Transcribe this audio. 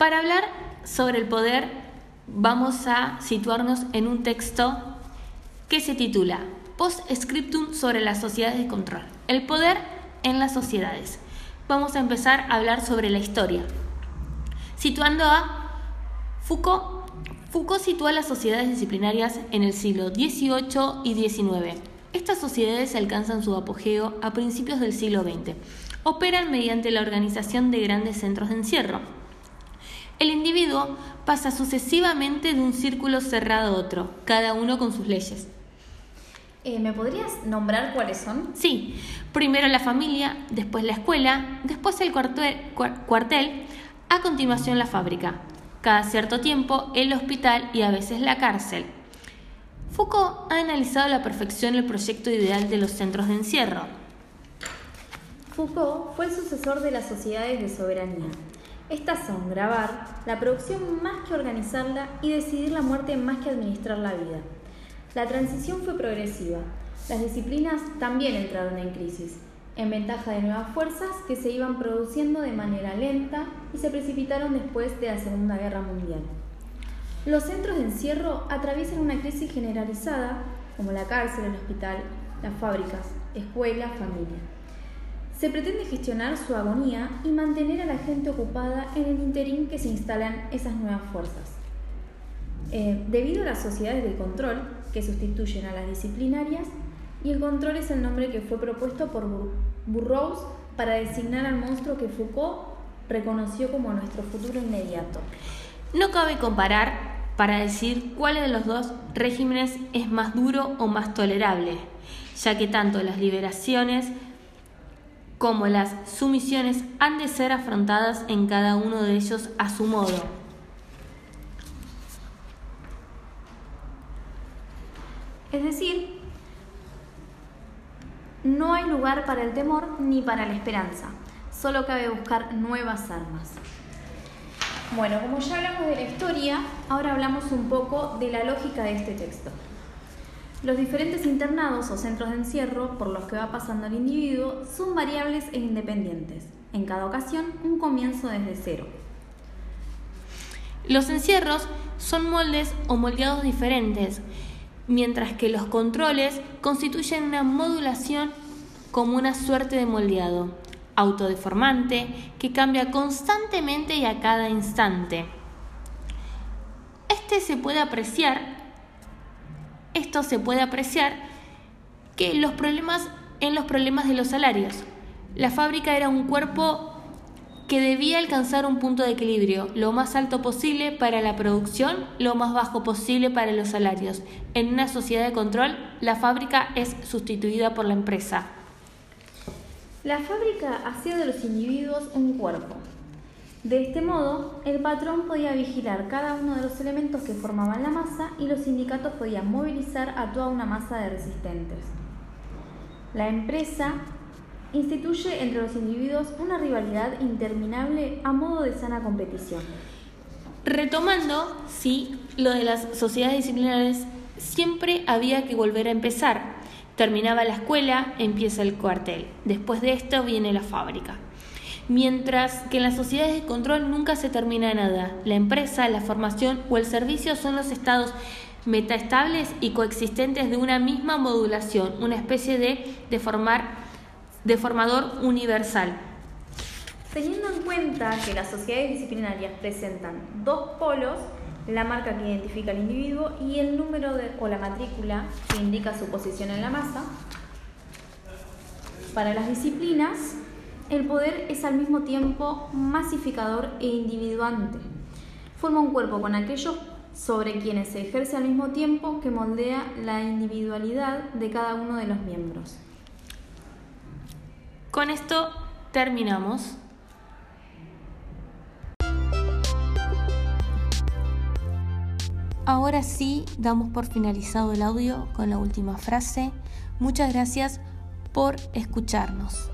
Para hablar sobre el poder, vamos a situarnos en un texto que se titula Post Scriptum sobre las sociedades de control. El poder en las sociedades. Vamos a empezar a hablar sobre la historia. Situando a Foucault. Foucault sitúa las sociedades disciplinarias en el siglo XVIII y XIX. Estas sociedades alcanzan su apogeo a principios del siglo XX. Operan mediante la organización de grandes centros de encierro. El individuo pasa sucesivamente de un círculo cerrado a otro, cada uno con sus leyes. Eh, ¿Me podrías nombrar cuáles son? Sí, primero la familia, después la escuela, después el cuartel, a continuación la fábrica, cada cierto tiempo el hospital y a veces la cárcel. Foucault ha analizado a la perfección el proyecto ideal de los centros de encierro. Foucault fue el sucesor de las sociedades de soberanía. Estas son grabar, la producción más que organizarla y decidir la muerte más que administrar la vida. La transición fue progresiva. Las disciplinas también entraron en crisis, en ventaja de nuevas fuerzas que se iban produciendo de manera lenta y se precipitaron después de la Segunda Guerra Mundial. Los centros de encierro atraviesan una crisis generalizada, como la cárcel, el hospital, las fábricas, escuela, familia. Se pretende gestionar su agonía y mantener a la gente ocupada en el interín que se instalan esas nuevas fuerzas. Eh, debido a las sociedades de control, que sustituyen a las disciplinarias, y el control es el nombre que fue propuesto por Burroughs para designar al monstruo que Foucault reconoció como nuestro futuro inmediato. No cabe comparar para decir cuál de los dos regímenes es más duro o más tolerable, ya que tanto las liberaciones como las sumisiones han de ser afrontadas en cada uno de ellos a su modo. Es decir, no hay lugar para el temor ni para la esperanza, solo cabe buscar nuevas armas. Bueno, como ya hablamos de la historia, ahora hablamos un poco de la lógica de este texto. Los diferentes internados o centros de encierro por los que va pasando el individuo son variables e independientes. En cada ocasión, un comienzo desde cero. Los encierros son moldes o moldeados diferentes mientras que los controles constituyen una modulación como una suerte de moldeado, autodeformante, que cambia constantemente y a cada instante. Este se puede apreciar, esto se puede apreciar que los problemas en los problemas de los salarios. La fábrica era un cuerpo que debía alcanzar un punto de equilibrio, lo más alto posible para la producción, lo más bajo posible para los salarios. En una sociedad de control, la fábrica es sustituida por la empresa. La fábrica hacía de los individuos un cuerpo. De este modo, el patrón podía vigilar cada uno de los elementos que formaban la masa y los sindicatos podían movilizar a toda una masa de resistentes. La empresa instituye entre los individuos una rivalidad interminable a modo de sana competición. Retomando, sí, lo de las sociedades disciplinarias, siempre había que volver a empezar. Terminaba la escuela, empieza el cuartel. Después de esto viene la fábrica. Mientras que en las sociedades de control nunca se termina nada. La empresa, la formación o el servicio son los estados metaestables y coexistentes de una misma modulación, una especie de deformador universal. Teniendo en cuenta que las sociedades disciplinarias presentan dos polos, la marca que identifica al individuo y el número de, o la matrícula que indica su posición en la masa, para las disciplinas, el poder es al mismo tiempo masificador e individuante. Forma un cuerpo con aquellos sobre quienes se ejerce al mismo tiempo que moldea la individualidad de cada uno de los miembros. Con esto terminamos. Ahora sí, damos por finalizado el audio con la última frase. Muchas gracias por escucharnos.